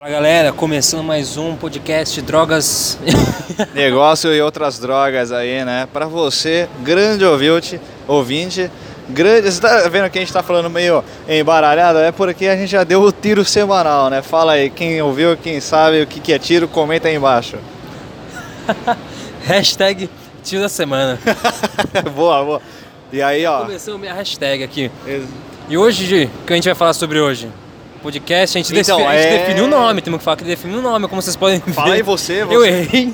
Fala galera, começando mais um podcast Drogas. Negócio e outras drogas aí, né? Pra você, grande ouvinte, ouvinte, grande. Você tá vendo que a gente tá falando meio embaralhado? É porque a gente já deu o tiro semanal, né? Fala aí, quem ouviu, quem sabe o que que é tiro, comenta aí embaixo. hashtag tiro da semana. boa, boa. E aí, ó. Começou minha hashtag aqui. E hoje, o que a gente vai falar sobre hoje? Podcast, a gente, Então, defi- a gente é- definiu o nome, temos que falar que definiu o nome, como vocês podem ver. Fala aí você, você. Eu errei.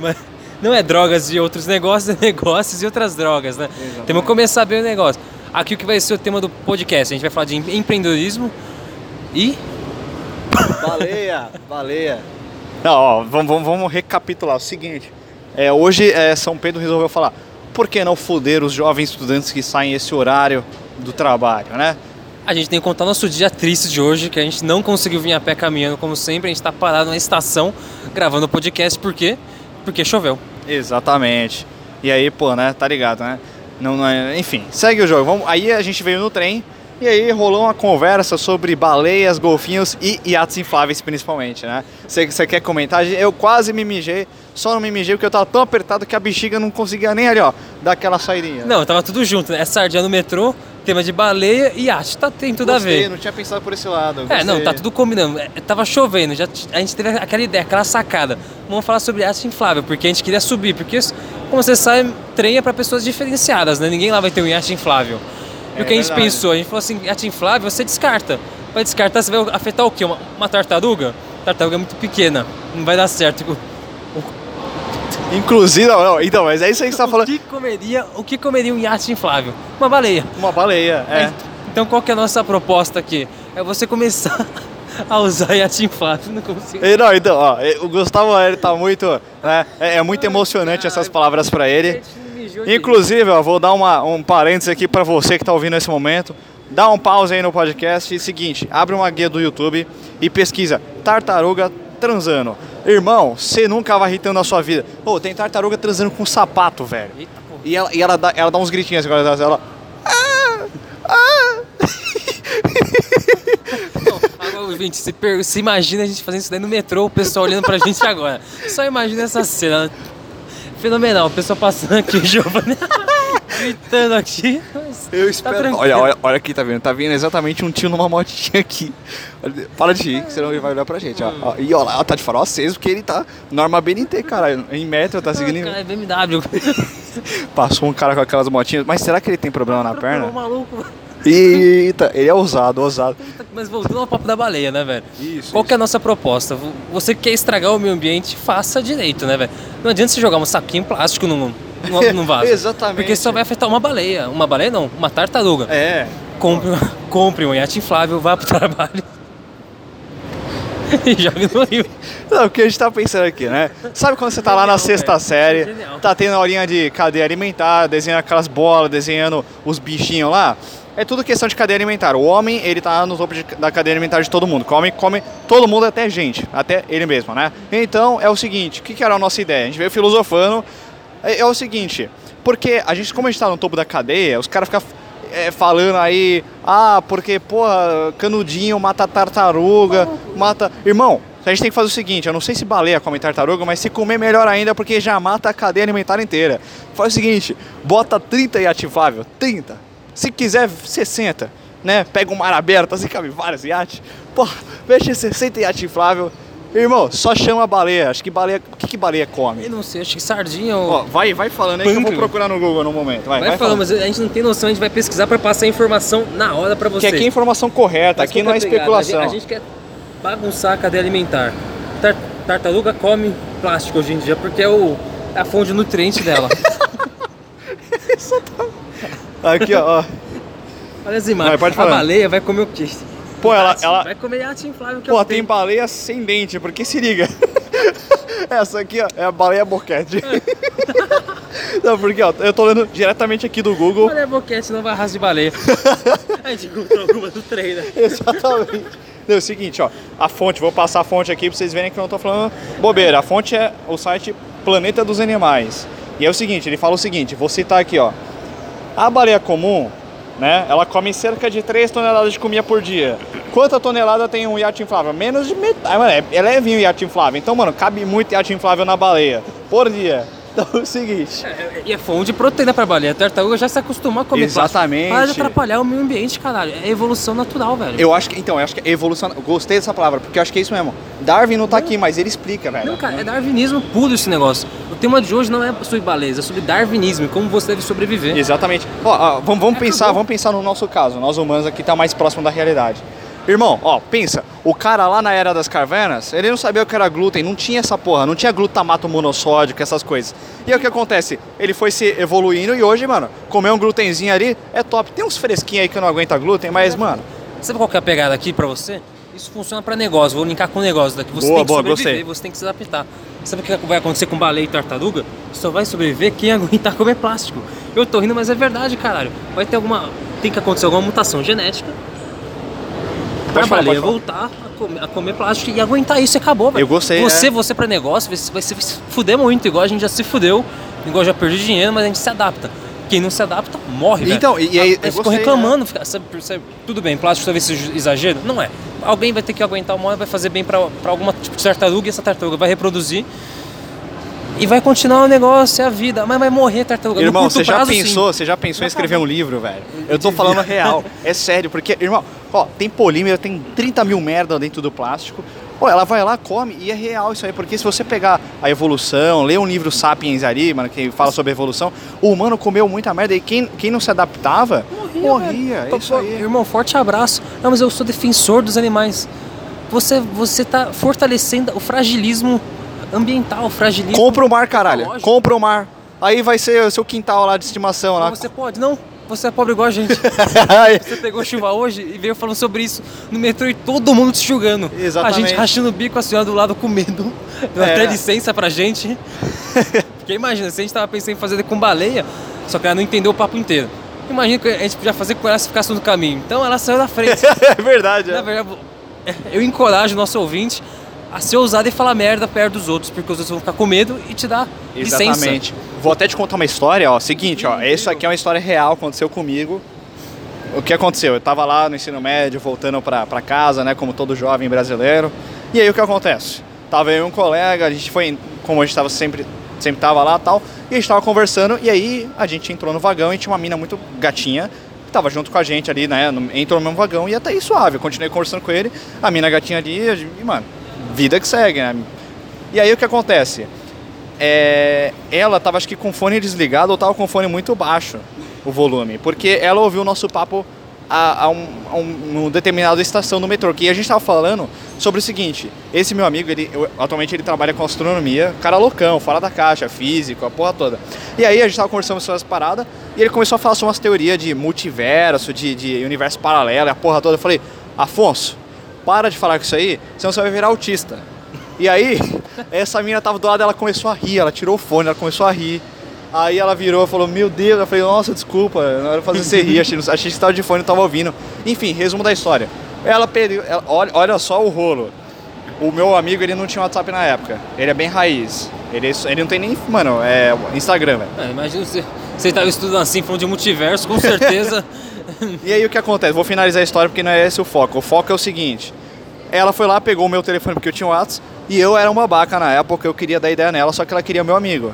Mas não é drogas e outros negócios, é negócios e outras drogas, né? Temos que começar bem o negócio. Aqui o que vai ser o tema do podcast? A gente vai falar de em- empreendedorismo e Baleia, baleia. Não, ó, vamos, vamos, vamos recapitular. O seguinte, é, hoje é, São Pedro resolveu falar, por que não foder os jovens estudantes que saem esse horário do trabalho, né? A gente tem que contar nosso dia triste de hoje, que a gente não conseguiu vir a pé caminhando como sempre, a gente tá parado na estação gravando o podcast, por quê? Porque choveu. Exatamente. E aí, pô, né, tá ligado, né? Não, não é- enfim, segue o jogo. Vamos, aí a gente veio no trem e aí rolou uma conversa sobre baleias, golfinhos e iates infláveis principalmente, né? Você quer comentar? Eu quase me mijei, só não me mijei porque eu tava tão apertado que a bexiga não conseguia nem ali, ó, dar aquela saidinha. Não, tava tudo junto, né? É sardinha no metrô, tema de baleia e arte, tá, tem tudo Gostei, a ver. não tinha pensado por esse lado. É, não, tá tudo combinando. É, tava chovendo, já, a gente teve aquela ideia, aquela sacada. Vamos falar sobre arte inflável, porque a gente queria subir, porque, isso, como você sabe, trem é pra pessoas diferenciadas, né? Ninguém lá vai ter um iate inflável. E É o que a gente verdade. pensou? A gente falou assim, iate inflável, você descarta. Vai descartar, você vai afetar o quê? Uma, uma tartaruga? Tartaruga é muito pequena, não vai dar certo. Inclusive, não, não, então, mas é isso aí que você tá O falando. que comeria, o que comeria um iate inflável? Uma baleia. Uma baleia, é. Então qual que é a nossa proposta aqui? É você começar a usar iate inflável. Não consigo. E, Não, então, ó, o Gustavo ele tá muito, né, é, é muito emocionante essas palavras pra ele. Inclusive, ó, vou dar uma, um parênteses aqui pra você que tá ouvindo nesse momento. Dá um pause aí no podcast. E seguinte, abre uma guia do YouTube e pesquisa tartaruga transando. Irmão, você nunca vai irritando na sua vida. Pô, tem tartaruga transando com sapato, velho. Eita. E ela, e ela, dá, ela dá uns gritinhos assim, ela, ela Não, agora, gente, se, per- se imagina a gente fazendo isso daí no metrô, o pessoal olhando pra gente agora. Só imagina essa cena. Fenomenal, o pessoal passando aqui, o Giovanni gritando aqui. Eu tá espero. tranquilo. olha, olha, olha aqui, tá vendo? Tá vindo exatamente um tio numa motinha aqui. Olha, Para de rir, que senão ele vai olhar pra gente, ó. Ó, E ó lá, tá de farol aceso porque ele tá norma BNT, cara. Em metro, tá seguindo. Cara, é BMW. Passou um cara com aquelas motinhas. Mas será que ele tem problema na Ô, perna? maluco. Eita, ele é ousado, ousado. Mas voltando ao papo da baleia, né, velho? Isso. Qual que é a nossa proposta? Vo- Você que quer estragar o meio ambiente, faça direito, né, velho? Não adianta você jogar um saquinho plástico no, no, no vaso. Exatamente. Porque só vai afetar uma baleia. Uma baleia não, uma tartaruga. É. Compre, compre um iate inflável, vá pro trabalho. e jogue no rio. Não, o que a gente tá pensando aqui, né? Sabe quando você tá lá na Genial, sexta velho. série, Genial. tá tendo a aulinha de cadeia alimentar, desenhando aquelas bolas, desenhando os bichinhos lá? É tudo questão de cadeia alimentar. O homem, ele tá no topo de- da cadeia alimentar de todo mundo. Come, come todo mundo, até gente, até ele mesmo, né? Então, é o seguinte, o que, que era a nossa ideia? A gente veio filosofando, é, é o seguinte, porque a gente, como a gente tá no topo da cadeia, os caras ficam é, falando aí, ah, porque, porra, canudinho mata tartaruga, mata. Irmão, a gente tem que fazer o seguinte: eu não sei se baleia come tartaruga, mas se comer, melhor ainda, porque já mata a cadeia alimentar inteira. Faz o seguinte: bota 30 e ativável, 30. Se quiser, 60. Né? Pega um mar aberto, assim cabe vários iates. Porra, fecha 60 iate inflável. Irmão, só chama a baleia. Acho que baleia. O que, que baleia come? Eu não sei, acho que sardinha ou. Ó, vai, vai falando aí que eu vou Pâncreas. procurar no Google no momento. Vai, vai, vai, falando, falando. mas a gente não tem noção, a gente vai pesquisar pra passar a informação na hora pra Que você. aqui é informação correta, Mas aqui não é que a pegada? especulação. A gente, a gente quer bagunçar a cadeia alimentar. Tar- tartaruga come plástico hoje em dia porque é o, é a fonte de nutriente dela. Aqui, ó. ó. Olha as imagens. Vai, pode a falar. baleia vai comer o quê? Pô, ela- ela- Vai comer iate inflável que é Pô, tem baleia sem dente, porque se liga. Essa aqui, ó, é a baleia boquete. Não, porque, ó, eu tô lendo diretamente aqui do Google. Olha a boquete, não vai raça de baleia. a gente encontrou algumas do trem, né? Exatamente. Não, é o seguinte, ó, a fonte, vou passar a fonte aqui pra vocês verem que eu não tô falando bobeira. A fonte é o site Planeta dos Animais. E é o seguinte, ele fala o seguinte, vou citar aqui, ó. A baleia comum, né, ela come cerca de 3 toneladas de comida por dia. Quanta tonelada tem um iate inflável? Menos de metade. Mano, é, é levinho o iate inflável. Então, mano, cabe muito iate inflável na baleia por dia. Então é o seguinte. E é fonte de proteína pra baleia. A tartaruga já se acostumou a comer Exatamente. plástico. Para de atrapalhar o meio ambiente, caralho. É evolução natural, velho. Eu acho que, então, eu acho que é evolução. Gostei dessa palavra, porque eu acho que é isso mesmo. Darwin não tá aqui, mas ele explica, velho. Não, cara, é darwinismo puro esse negócio. O tema de hoje não é sobre baleias, é sobre darwinismo e como você deve sobreviver. Exatamente. Ó, ó, vamos, vamos É, pensar, acabou. vamos pensar no nosso caso. Nós humanos aqui tá mais próximo da realidade. Irmão, ó, pensa, o cara lá na era das cavernas, ele não sabia o que era glúten, não tinha essa porra, não tinha glutamato monossódico, essas coisas. E aí o que acontece? Ele foi se evoluindo e hoje, mano, comer um glutenzinho ali é top. Tem uns fresquinhos aí que não aguenta glúten, mas, mano, Sabe qual que é a pegada aqui pra você? Isso funciona pra negócio, vou linkar com negócio daqui. Você Boa, tem que boa, sobreviver, gostei. você tem que se adaptar. Sabe o que vai acontecer com baleia e tartaruga? Só vai sobreviver quem aguentar comer plástico. Eu tô rindo, mas é verdade, caralho. Vai ter alguma. Tem que acontecer alguma mutação genética pra Pode falar, voltar a comer, a comer plástico e aguentar isso e acabou, velho. Eu gostei, Você, é. você pra negócio, vai, vai se fuder muito, igual a gente já se fudeu, igual já perdi dinheiro, mas a gente se adapta. Quem não se adapta, morre. Então, e- e aí, eu ficou reclamando, fica- sabe, sabe, tudo bem, plástico talvez seja exagero, não é. Alguém vai ter que aguentar uma hora, vai fazer bem pra alguma tipo de tartaruga e essa tartaruga vai reproduzir. E vai continuar o negócio, é a vida. Mas vai morrer tartaruga. Irmão, você já prazo, sim. pensou, você já pensou em escrever um livro, velho? Eu tô falando real, é sério, porque, irmão, ó, tem polímero, tem 30 mil merda dentro do plástico. Pô, ela vai lá, come, e é real isso aí, porque se você pegar a evolução, ler um livro Sapiens ali, mano, que fala sobre evolução, o humano comeu muita merda e quem, quem não se adaptava, morria. é Pô, isso aí. Irmão, forte abraço. Não, mas eu sou defensor dos animais. Você, você tá fortalecendo o fragilismo ambiental, o fragilismo. Compra o mar, caralho. Compra o mar. Aí vai ser o seu quintal lá de estimação lá. Você pode? Não. Você é pobre igual a gente. Você pegou chuva hoje e veio falando sobre isso no metrô e todo mundo te julgando. Exatamente. A gente rachando o bico, a senhora do lado com medo. Deu É. até licença pra gente. Porque imagina, se a gente tava pensando em fazer com baleia, só que ela não entendeu o papo inteiro. Imagina que a gente podia fazer com ela se ficasse no caminho. Então ela saiu da frente. é verdade, Na é. verdade, eu encorajo o nosso ouvinte a ser ousado e falar merda perto dos outros, porque os outros vão ficar com medo e te dar licença. Exatamente. Vou até te contar uma história, ó. Seguinte, ó. Isso aqui é uma história real, aconteceu comigo. O que aconteceu? Eu tava lá no ensino médio, voltando pra, pra casa, né? Como todo jovem brasileiro. E aí o que acontece? Tava eu e um colega, a gente foi, como a gente tava sempre, sempre tava lá tal, e a gente tava conversando, e aí a gente entrou no vagão e tinha uma mina muito gatinha, que tava junto com a gente ali, né? Entrou no mesmo vagão e até aí suave. Eu continuei conversando com ele, a mina gatinha ali, e, mano, vida que segue, né? E aí o que acontece? é, ela tava acho que com o fone desligado ou tava com o fone muito baixo o volume, porque ela ouviu o nosso papo a, a um, a um, um determinada estação do metrô, que a gente tava falando sobre o seguinte, esse meu amigo, ele, eu- atualmente ele trabalha com astronomia, cara loucão, fora da caixa, físico, a porra toda. E aí a gente tava conversando sobre essas paradas, e ele começou a falar sobre umas teorias de multiverso, de, de universo paralelo, e a porra toda. Eu falei, Afonso, para de falar com isso aí, senão você vai virar autista. E aí, essa mina tava do lado, ela começou a rir, ela tirou o fone, ela começou a rir. Aí ela virou e falou, meu Deus, eu falei, nossa, desculpa, não era fazer você rir, achei, achei que você tava de fone, não tava ouvindo. Enfim, resumo da história. Ela perdeu, ela- olha, olha só o rolo. O meu amigo, ele não tinha WhatsApp na época, ele é bem raiz. Ele, ele não tem nem, mano, é Instagram, velho. É, imagina você, você tava estudando assim, falando de multiverso, com certeza. E aí o que acontece? Vou finalizar a história porque não é esse o foco. O foco é o seguinte: ela foi lá, pegou o meu telefone porque eu tinha o WhatsApp, e eu era uma babaca na época, eu queria dar ideia nela, só que ela queria meu amigo.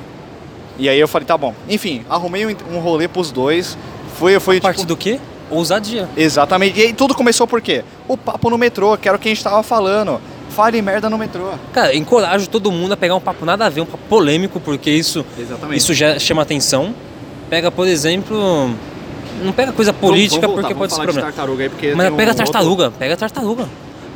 E aí eu falei, tá bom. Enfim, arrumei um, um rolê pros dois. Foi, foi Parte tipo, do quê? Ousadia. Exatamente. E aí tudo começou por quê? O papo no metrô, que era o que a gente tava falando. Fale merda no metrô. Cara, encorajo todo mundo a pegar um papo nada a ver, um papo polêmico, porque isso, Exatamente. isso já chama atenção. Pega, por exemplo. Não pega coisa política, porque pode ser problema. tartaruga aí, porque Mas tem um pega a outro- tartaruga, pega a tartaruga.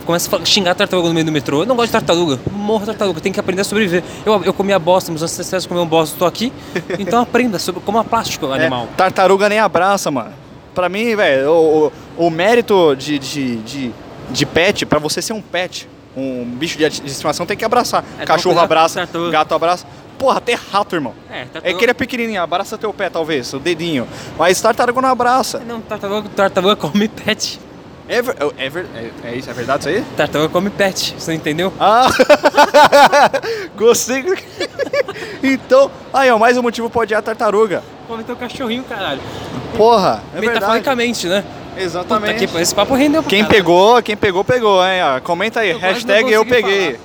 Começa a xingar a tartaruga no meio do metrô. Eu não gosto de tartaruga. Morra tartaruga, tem que aprender a sobreviver. Eu, eu comia bosta, meus ancestrais comiam bosta, tô aqui. Então aprenda sobre como é plástico É, animal. tartaruga nem abraça, mano. Pra mim, velho, o, o, o mérito de, de, de, de pet, pra você ser um pet, um bicho de, estimação, tem que abraçar. É, Cachorro abraça, tartaruga. gato abraça. Porra, até rato, irmão. É, É que ele é pequenininho, abraça teu pé, talvez, o dedinho. Mas tartaruga não abraça. Não, tartaruga, tartaruga come pet. É, ver- é, ver- é- é isso, é verdade isso aí? Tartaruga come pet, você entendeu? Ah! Gostei. então, aí, ó, mais um motivo pra odiar a tartaruga. Come teu cachorrinho, caralho. Porra, é verdade. Metaforicamente, né? Puta Exatamente. que, esse papo rendeu pra Quem caralho. pegou, quem pegou, pegou, hein? ó. Comenta aí, Eu hashtag eu peguei.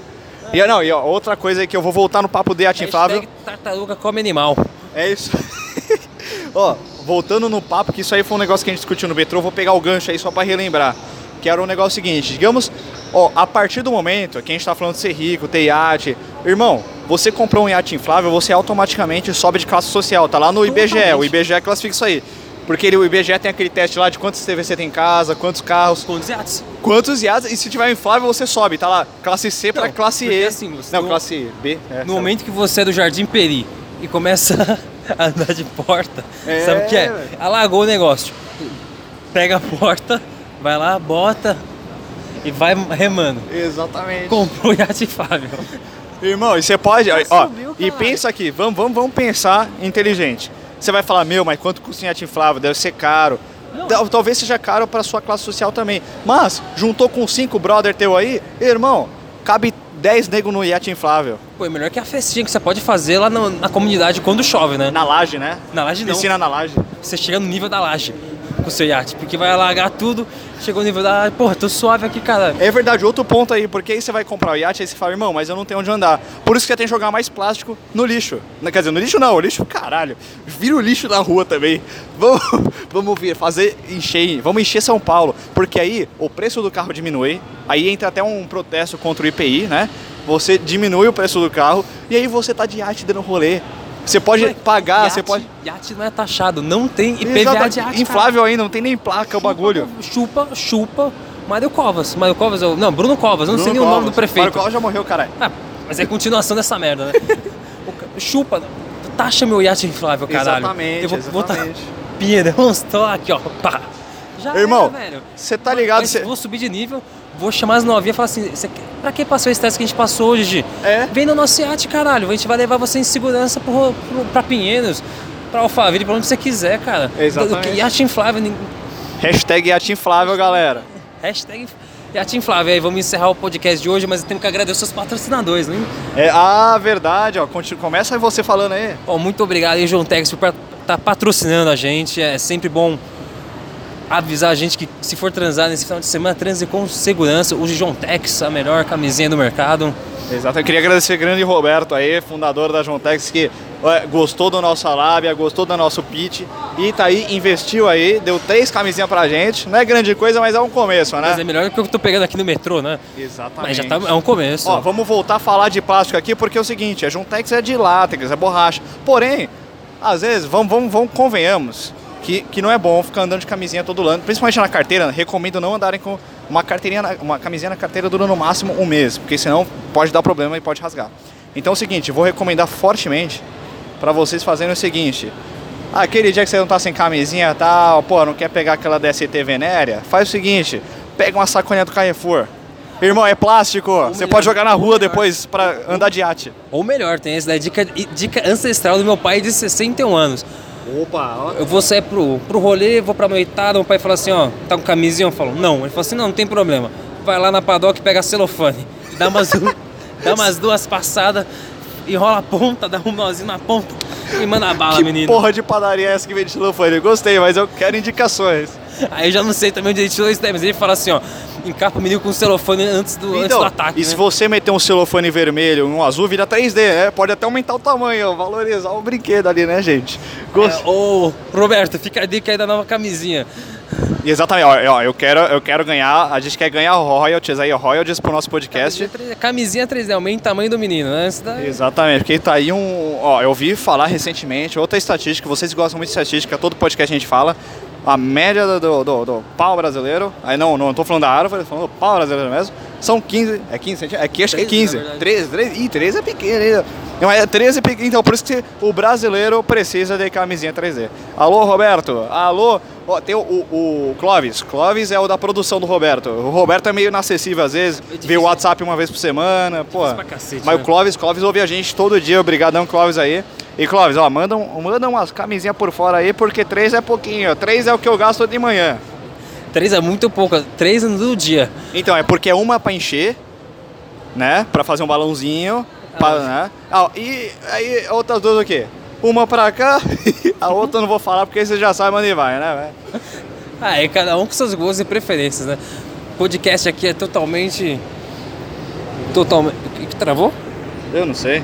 E, não, e ó, outra coisa aí que eu vou voltar no papo de Yacht Inflável. Hashtag tartaruga come animal. É isso. Ó, voltando no papo, que isso aí foi um negócio que a gente discutiu no metrô, vou pegar o gancho aí só pra relembrar. Que era um negócio seguinte, digamos, ó, a partir do momento que a gente tá falando de ser rico, ter iate, irmão, você comprou um iate inflável, você automaticamente sobe de classe social, tá lá no IBGE, o Totalmente. IBGE classifica isso aí. Porque ele, o IBGE tem aquele teste lá de quantos TV você tem em casa, quantos carros, Com os iates. quantos iates, e se tiver inflável você sobe, tá lá, classe C pra Não, classe E. assim, você não, não- classe B. é, No momento que você é do Jardim Peri e começa a andar de porta, É, sabe o que é? velho. Alagou o negócio. Pega a porta, vai lá, bota e vai remando. Exatamente. Comprou o iate Fábio. Irmão, e você pode. Ó, subiu, e caralho. pensa aqui, vamos, vamos, vamos pensar inteligente. Você vai falar, meu, mas quanto custa um iate inflável? Deve ser caro. Não. Tal- Talvez seja caro para sua classe social também. Mas, juntou com cinco brother teu aí, irmão, cabe 10 nego no iate inflável. Pô, é melhor que a festinha que você pode fazer lá no- na comunidade quando chove, né? Na laje, né? Na laje não. Piscina na laje. Você chega no nível da laje com o seu iate, porque vai alagar tudo, chegou no nível da porra, tô suave aqui, cara. É verdade, outro ponto aí, porque aí você vai comprar o iate, aí você fala, irmão, mas eu não tenho onde andar. Por isso que você tem que jogar mais plástico no lixo. Quer dizer, no lixo não, o lixo, caralho. Vira o lixo na rua também. Vamos, vamos vir, fazer, encher, vamos encher São Paulo. Porque aí o preço do carro diminui, aí entra até um protesto contra o IPI, né? Você diminui o preço do carro e aí você tá de iate dando rolê. Você pode pagar, iate, você pode. Iate não é taxado, não tem IPVA Exata- de iate. Inflável ainda, não tem nem placa o bagulho. Chupa, chupa. Mário Covas. Mário Covas, eu, não, Bruno Covas, eu não sei nem Bruno o nome do Covas. prefeito. Mário Covas já morreu, caralho. Ah, mas é continuação dessa merda, né? O chupa, taxa meu iate inflável, caralho. Exatamente, eu vou botar monstro aqui, ó. Pá. Já Irmão, você tá ligado? Mas Cê- Vou subir de nível, vou chamar as novinhas e falar assim: "Cê quer- pra que passou esse teste que a gente passou hoje, Gi? É. Vem no nosso iate, caralho. A gente vai levar você em segurança pro, pro, pra Pinheiros, pra Alphaville, pra onde você quiser, cara. Exatamente. Iate inflável, Hashtag iate inflável, galera. hashtag iate inflável. Aí vamos encerrar o podcast de hoje, mas eu tenho que agradecer os patrocinadores, né? É, ah, verdade, ó. Continua, começa você falando aí. Ó, muito obrigado aí, João Tex, por estar patrocinando a gente. É sempre bom avisar a gente que se for transar nesse final de semana, transe com segurança. Use João Tex, a melhor camisinha do mercado. Exato, eu queria agradecer o grande Roberto aí, fundador da Jontex, que gostou do nosso lábia, gostou do nosso pitch e tá aí, investiu aí, deu três camisinhas pra gente. Não é grande coisa, mas é um começo, né? Mas é melhor que eu tô pegando aqui no metrô, né? Exatamente. Mas já tá, é um começo. Ó, vamos voltar a falar de plástico aqui, porque é o seguinte, a Juntex é de látex, é borracha. Porém, às vezes, vamos, vamos, vamos convenhamos, que, que não é bom ficar andando de camisinha todo ano, principalmente na carteira, recomendo não andarem com uma carteirinha, na- uma camisinha na carteira durando no máximo um mês, porque senão pode dar problema e pode rasgar. Então é o seguinte, vou recomendar fortemente para vocês fazerem o seguinte, ah, aquele dia que você não tá sem camisinha e tal, pô, não quer pegar aquela DST venérea, faz o seguinte, pega uma sacolinha do Carrefour. Irmão, é plástico, você melhor, pode jogar na ou rua depois pra andar de iate. Ou melhor, tem essa dica, dica ancestral do meu pai de 61 anos. Opa, Eu vou sair pro, pro rolê, vou pra noitada, meu pai fala assim, ó, tá com camisinha? Eu falo, não. Ele falou assim, não, não tem problema. Vai lá na paddock, pega celofane, dá umas, dá umas duas passadas, enrola a ponta, dá um nozinho na ponta e manda a bala, que menino. porra de padaria é essa que vende xilofone? Gostei, mas eu quero indicações. Aí eu já não sei também onde ele tirou isso daí, mas ele fala assim, ó, encapa o menino com celofane antes do, antes Então, do ataque, e né? se você meter um celofane vermelho um azul, vira 3D, né? Pode até aumentar o tamanho, valorizar o brinquedo ali, né, gente? Gost... É, ô, Roberto, fica a dica aí da nova camisinha. Exatamente, ó, ó, eu quero, eu quero ganhar, a gente quer ganhar royalties aí, royalties pro nosso podcast. Camisinha 3D, Camisinha 3D, aumenta o tamanho do menino, né? Daí- Exatamente, porque tá aí um. Ó, eu ouvi falar recentemente, outra estatística, vocês gostam muito de estatística, todo podcast a gente fala. A média do, do, do- pau brasileiro, aí não, não tô falando da árvore, tô falando do pau brasileiro mesmo, são 15, é 15 centímetros? É que acho que é 13, 15. na verdade. 13, 13, ih, 13 é pequeno ainda. Não, é 13 é pequeno, então por isso que o brasileiro precisa de camisinha 3D. Alô, Roberto? Alô? Ó, tem o, o, o Clóvis, Clóvis é o da produção do Roberto. O Roberto é meio inacessível às vezes, vê difícil. o WhatsApp uma vez por semana, pô. pra cacete, Mas né? o Clóvis, Clóvis ouve a gente todo dia, obrigadão Clóvis aí. E Clóvis, ó, manda, um, manda umas camisinhas por fora aí, porque três é pouquinho, três é o que eu gasto de manhã. Três é muito pouco, três no dia. Então, é porque é uma pra encher, né, pra fazer um balãozinho, pra, né? Ah, e aí outras duas o quê? Uma pra cá, a outra eu não vou falar porque você já sabe onde vai, né? Ah, é cada um com seus gostos e preferências, né? Podcast aqui é totalmente. Totalmente. O que, que travou? Eu não sei.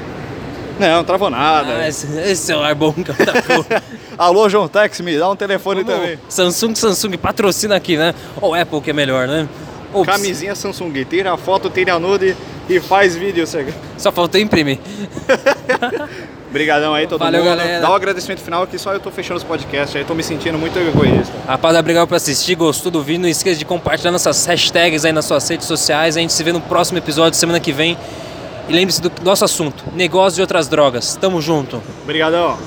Não, travou nada. Ah, esse, esse celular bom que. Alô, João Tex, me dá um telefone também. Samsung, Samsung patrocina aqui, né? Ou Apple que é melhor, né? Ou Camisinha Samsung, tira a foto, tira a nude e faz vídeo. Só faltou imprimir. Obrigadão aí, todo Valeu, mundo. galera. Dá um agradecimento final que só eu tô fechando os podcasts aí, tô me sentindo muito egoísta. Rapaziada, obrigado por assistir, gostou do vídeo. Não esqueça de compartilhar nossas hashtags aí nas suas redes sociais. A gente se vê no próximo episódio, semana que vem. E lembre-se do nosso assunto: negócio de outras drogas. Tamo junto. Obrigadão.